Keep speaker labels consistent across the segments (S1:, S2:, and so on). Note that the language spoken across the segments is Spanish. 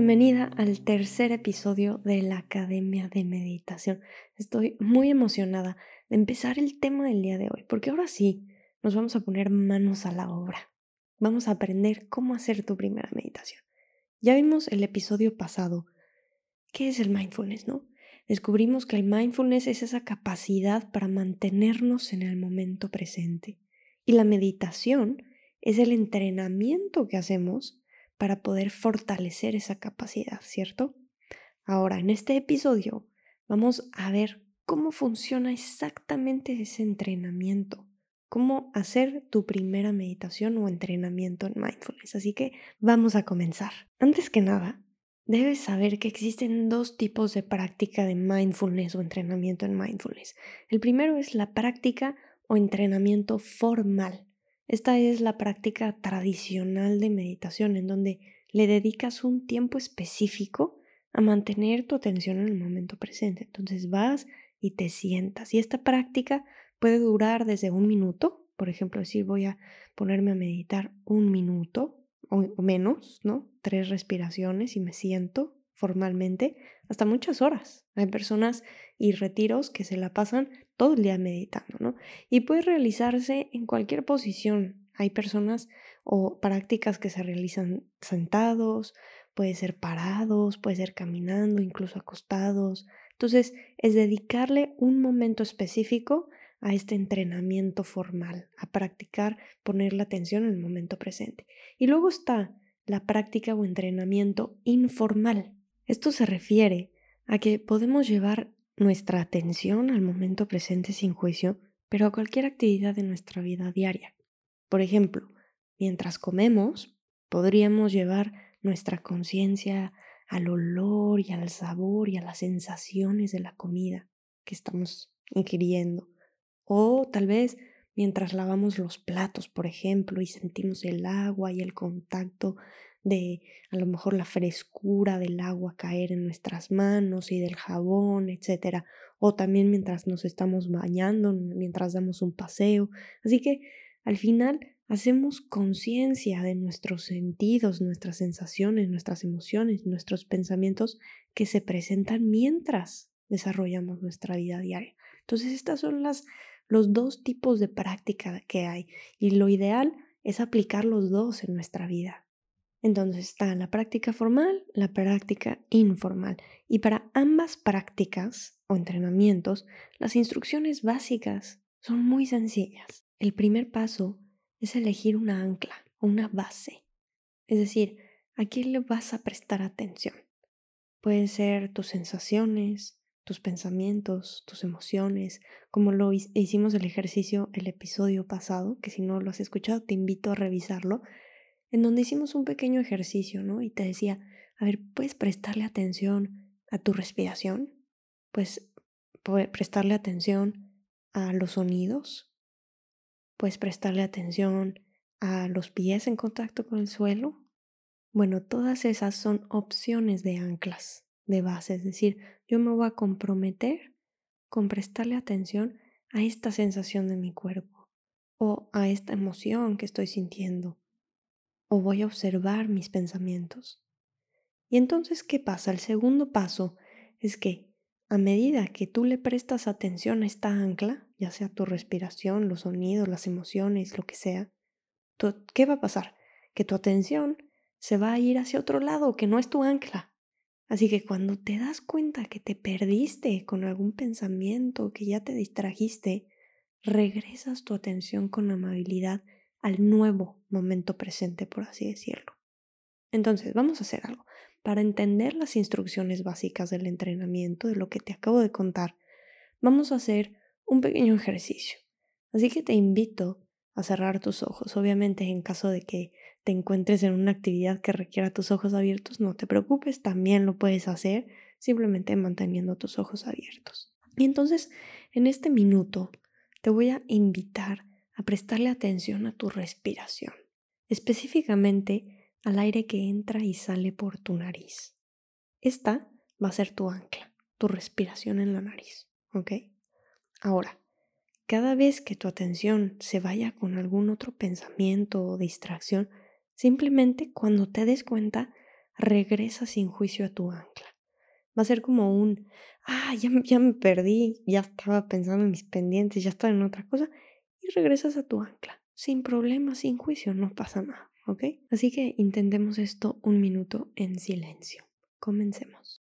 S1: bienvenida al tercer episodio de la Academia de Meditación. Estoy muy emocionada de empezar el tema del día de hoy, porque ahora sí nos vamos a poner manos a la obra. Vamos a aprender cómo hacer tu primera meditación. Ya vimos el episodio pasado. ¿Qué es el mindfulness, no? Descubrimos que el mindfulness es esa capacidad para mantenernos en el momento presente. Y la meditación es el entrenamiento que hacemos para poder fortalecer esa capacidad, ¿cierto? Ahora, en este episodio vamos a ver cómo funciona exactamente ese entrenamiento, cómo hacer tu primera meditación o entrenamiento en mindfulness. Así que vamos a comenzar. Antes que nada, debes saber que existen dos tipos de práctica de mindfulness o entrenamiento en mindfulness. El primero es la práctica o entrenamiento formal. Esta es la práctica tradicional de meditación en donde le dedicas un tiempo específico a mantener tu atención en el momento presente. Entonces vas y te sientas. Y esta práctica puede durar desde un minuto, por ejemplo, decir voy a ponerme a meditar un minuto o menos, ¿no? Tres respiraciones y me siento formalmente hasta muchas horas. Hay personas y retiros que se la pasan todo el día meditando, ¿no? Y puede realizarse en cualquier posición. Hay personas o prácticas que se realizan sentados, puede ser parados, puede ser caminando, incluso acostados. Entonces, es dedicarle un momento específico a este entrenamiento formal, a practicar poner la atención en el momento presente. Y luego está la práctica o entrenamiento informal. Esto se refiere a que podemos llevar nuestra atención al momento presente sin juicio, pero a cualquier actividad de nuestra vida diaria. Por ejemplo, mientras comemos, podríamos llevar nuestra conciencia al olor y al sabor y a las sensaciones de la comida que estamos ingiriendo. O tal vez mientras lavamos los platos, por ejemplo, y sentimos el agua y el contacto de a lo mejor la frescura del agua caer en nuestras manos y del jabón, etcétera, o también mientras nos estamos bañando, mientras damos un paseo. Así que al final hacemos conciencia de nuestros sentidos, nuestras sensaciones, nuestras emociones, nuestros pensamientos que se presentan mientras desarrollamos nuestra vida diaria. Entonces, estas son las los dos tipos de práctica que hay y lo ideal es aplicar los dos en nuestra vida. Entonces está la práctica formal, la práctica informal. Y para ambas prácticas o entrenamientos, las instrucciones básicas son muy sencillas. El primer paso es elegir una ancla, una base. Es decir, ¿a quién le vas a prestar atención? Pueden ser tus sensaciones, tus pensamientos, tus emociones, como lo hicimos el ejercicio el episodio pasado, que si no lo has escuchado te invito a revisarlo en donde hicimos un pequeño ejercicio, ¿no? Y te decía, a ver, ¿puedes prestarle atención a tu respiración? ¿Puedes prestarle atención a los sonidos? ¿Puedes prestarle atención a los pies en contacto con el suelo? Bueno, todas esas son opciones de anclas, de base, es decir, yo me voy a comprometer con prestarle atención a esta sensación de mi cuerpo o a esta emoción que estoy sintiendo o voy a observar mis pensamientos. Y entonces, ¿qué pasa? El segundo paso es que a medida que tú le prestas atención a esta ancla, ya sea tu respiración, los sonidos, las emociones, lo que sea, ¿qué va a pasar? Que tu atención se va a ir hacia otro lado, que no es tu ancla. Así que cuando te das cuenta que te perdiste con algún pensamiento, que ya te distrajiste, regresas tu atención con amabilidad al nuevo momento presente, por así decirlo. Entonces, vamos a hacer algo. Para entender las instrucciones básicas del entrenamiento, de lo que te acabo de contar, vamos a hacer un pequeño ejercicio. Así que te invito a cerrar tus ojos. Obviamente, en caso de que te encuentres en una actividad que requiera tus ojos abiertos, no te preocupes, también lo puedes hacer simplemente manteniendo tus ojos abiertos. Y entonces, en este minuto, te voy a invitar a prestarle atención a tu respiración, específicamente al aire que entra y sale por tu nariz. Esta va a ser tu ancla, tu respiración en la nariz, ¿ok? Ahora, cada vez que tu atención se vaya con algún otro pensamiento o distracción, simplemente cuando te des cuenta, regresa sin juicio a tu ancla. Va a ser como un, ah, ya, ya me perdí, ya estaba pensando en mis pendientes, ya estaba en otra cosa, regresas a tu ancla, sin problema, sin juicio, no pasa nada, ¿ok? Así que intentemos esto un minuto en silencio. Comencemos.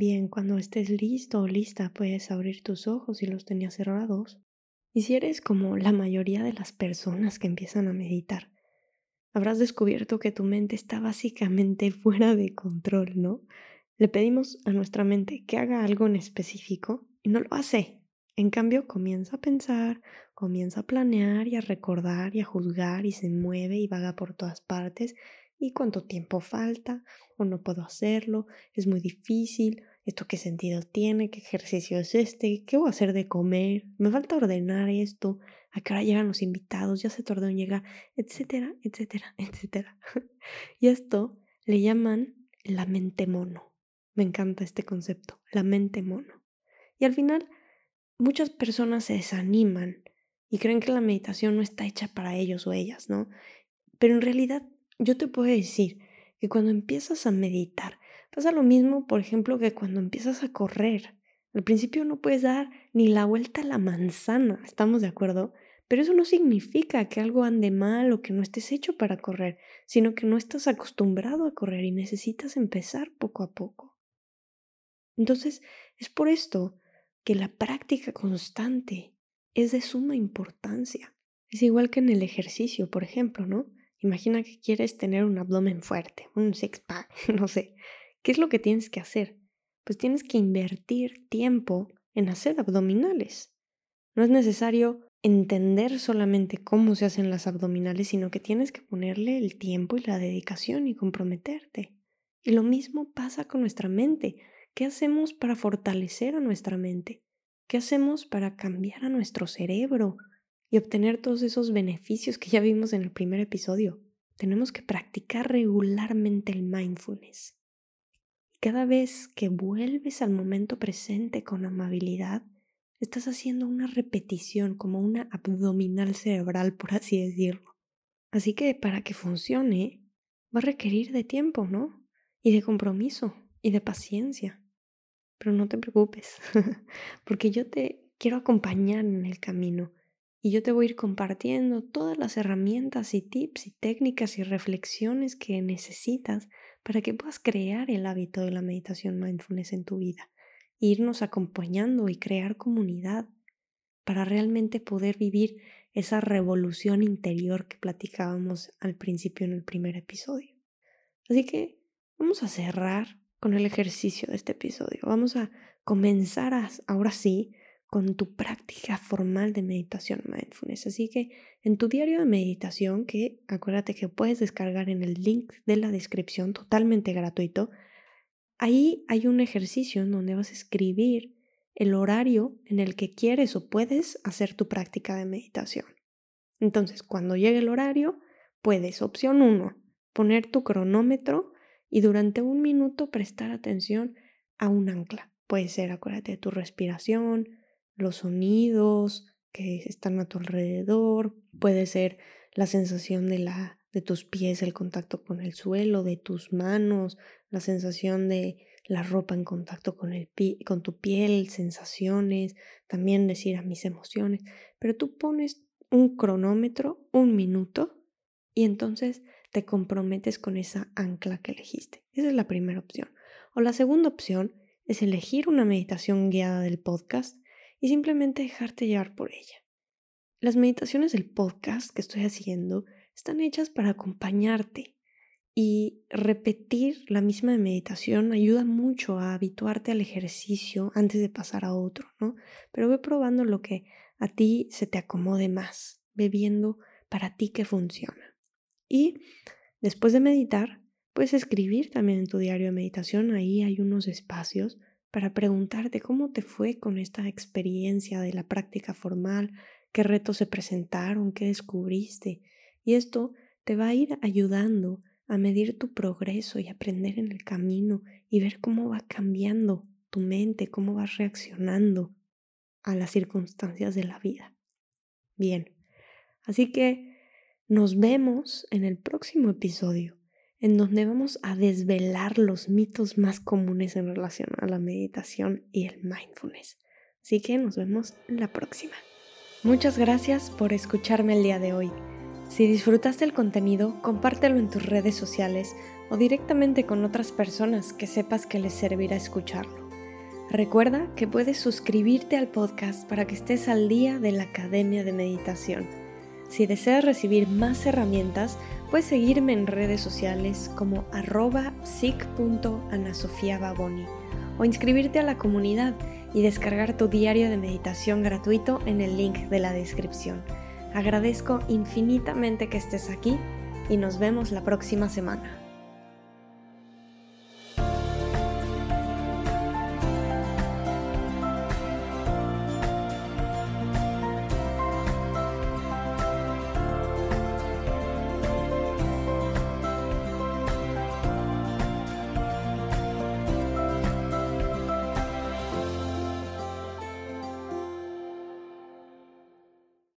S1: Bien, cuando estés listo o lista puedes abrir tus ojos si los tenías cerrados. Y si eres como la mayoría de las personas que empiezan a meditar, habrás descubierto que tu mente está básicamente fuera de control, ¿no? Le pedimos a nuestra mente que haga algo en específico y no lo hace. En cambio, comienza a pensar, comienza a planear y a recordar y a juzgar y se mueve y vaga por todas partes y cuánto tiempo falta o no puedo hacerlo, es muy difícil, esto qué sentido tiene, qué ejercicio es este, qué voy a hacer de comer, me falta ordenar esto, a qué hora llegan los invitados, ya se tardó en llegar, etcétera, etcétera, etcétera. y esto le llaman la mente mono. Me encanta este concepto, la mente mono. Y al final, muchas personas se desaniman y creen que la meditación no está hecha para ellos o ellas, ¿no? Pero en realidad yo te puedo decir que cuando empiezas a meditar, pasa lo mismo, por ejemplo, que cuando empiezas a correr. Al principio no puedes dar ni la vuelta a la manzana, ¿estamos de acuerdo? Pero eso no significa que algo ande mal o que no estés hecho para correr, sino que no estás acostumbrado a correr y necesitas empezar poco a poco. Entonces, es por esto que la práctica constante es de suma importancia. Es igual que en el ejercicio, por ejemplo, ¿no? Imagina que quieres tener un abdomen fuerte, un six-pack, no sé. ¿Qué es lo que tienes que hacer? Pues tienes que invertir tiempo en hacer abdominales. No es necesario entender solamente cómo se hacen las abdominales, sino que tienes que ponerle el tiempo y la dedicación y comprometerte. Y lo mismo pasa con nuestra mente. ¿Qué hacemos para fortalecer a nuestra mente? ¿Qué hacemos para cambiar a nuestro cerebro? y obtener todos esos beneficios que ya vimos en el primer episodio. Tenemos que practicar regularmente el mindfulness. Cada vez que vuelves al momento presente con amabilidad, estás haciendo una repetición como una abdominal cerebral, por así decirlo. Así que para que funcione, va a requerir de tiempo, ¿no? Y de compromiso y de paciencia. Pero no te preocupes, porque yo te quiero acompañar en el camino y yo te voy a ir compartiendo todas las herramientas y tips y técnicas y reflexiones que necesitas para que puedas crear el hábito de la meditación mindfulness en tu vida, irnos acompañando y crear comunidad para realmente poder vivir esa revolución interior que platicábamos al principio en el primer episodio. Así que vamos a cerrar con el ejercicio de este episodio. Vamos a comenzar a, ahora sí con tu práctica formal de meditación mindfulness. Así que en tu diario de meditación, que acuérdate que puedes descargar en el link de la descripción totalmente gratuito, ahí hay un ejercicio en donde vas a escribir el horario en el que quieres o puedes hacer tu práctica de meditación. Entonces, cuando llegue el horario, puedes, opción 1, poner tu cronómetro y durante un minuto prestar atención a un ancla. Puede ser, acuérdate de tu respiración, los sonidos que están a tu alrededor, puede ser la sensación de, la, de tus pies, el contacto con el suelo, de tus manos, la sensación de la ropa en contacto con, el con tu piel, sensaciones, también decir a mis emociones, pero tú pones un cronómetro, un minuto, y entonces te comprometes con esa ancla que elegiste. Esa es la primera opción. O la segunda opción es elegir una meditación guiada del podcast y simplemente dejarte llevar por ella. Las meditaciones del podcast que estoy haciendo están hechas para acompañarte y repetir la misma meditación ayuda mucho a habituarte al ejercicio antes de pasar a otro, ¿no? Pero ve probando lo que a ti se te acomode más, ve viendo para ti qué funciona. Y después de meditar, puedes escribir también en tu diario de meditación, ahí hay unos espacios para preguntarte cómo te fue con esta experiencia de la práctica formal, qué retos se presentaron, qué descubriste. Y esto te va a ir ayudando a medir tu progreso y aprender en el camino y ver cómo va cambiando tu mente, cómo vas reaccionando a las circunstancias de la vida. Bien, así que nos vemos en el próximo episodio, en donde vamos a desvelar los mitos más comunes en relación a la meditación y el mindfulness. Así que nos vemos la próxima. Muchas gracias por escucharme el día de hoy. Si disfrutaste el contenido, compártelo en tus redes sociales o directamente con otras personas que sepas que les servirá escucharlo. Recuerda que puedes suscribirte al podcast para que estés al día de la Academia de Meditación. Si deseas recibir más herramientas, puedes seguirme en redes sociales como arroba psic.anasofiababoni o inscribirte a la comunidad y descargar tu diario de meditación gratuito en el link de la descripción. Agradezco infinitamente que estés aquí y nos vemos la próxima semana.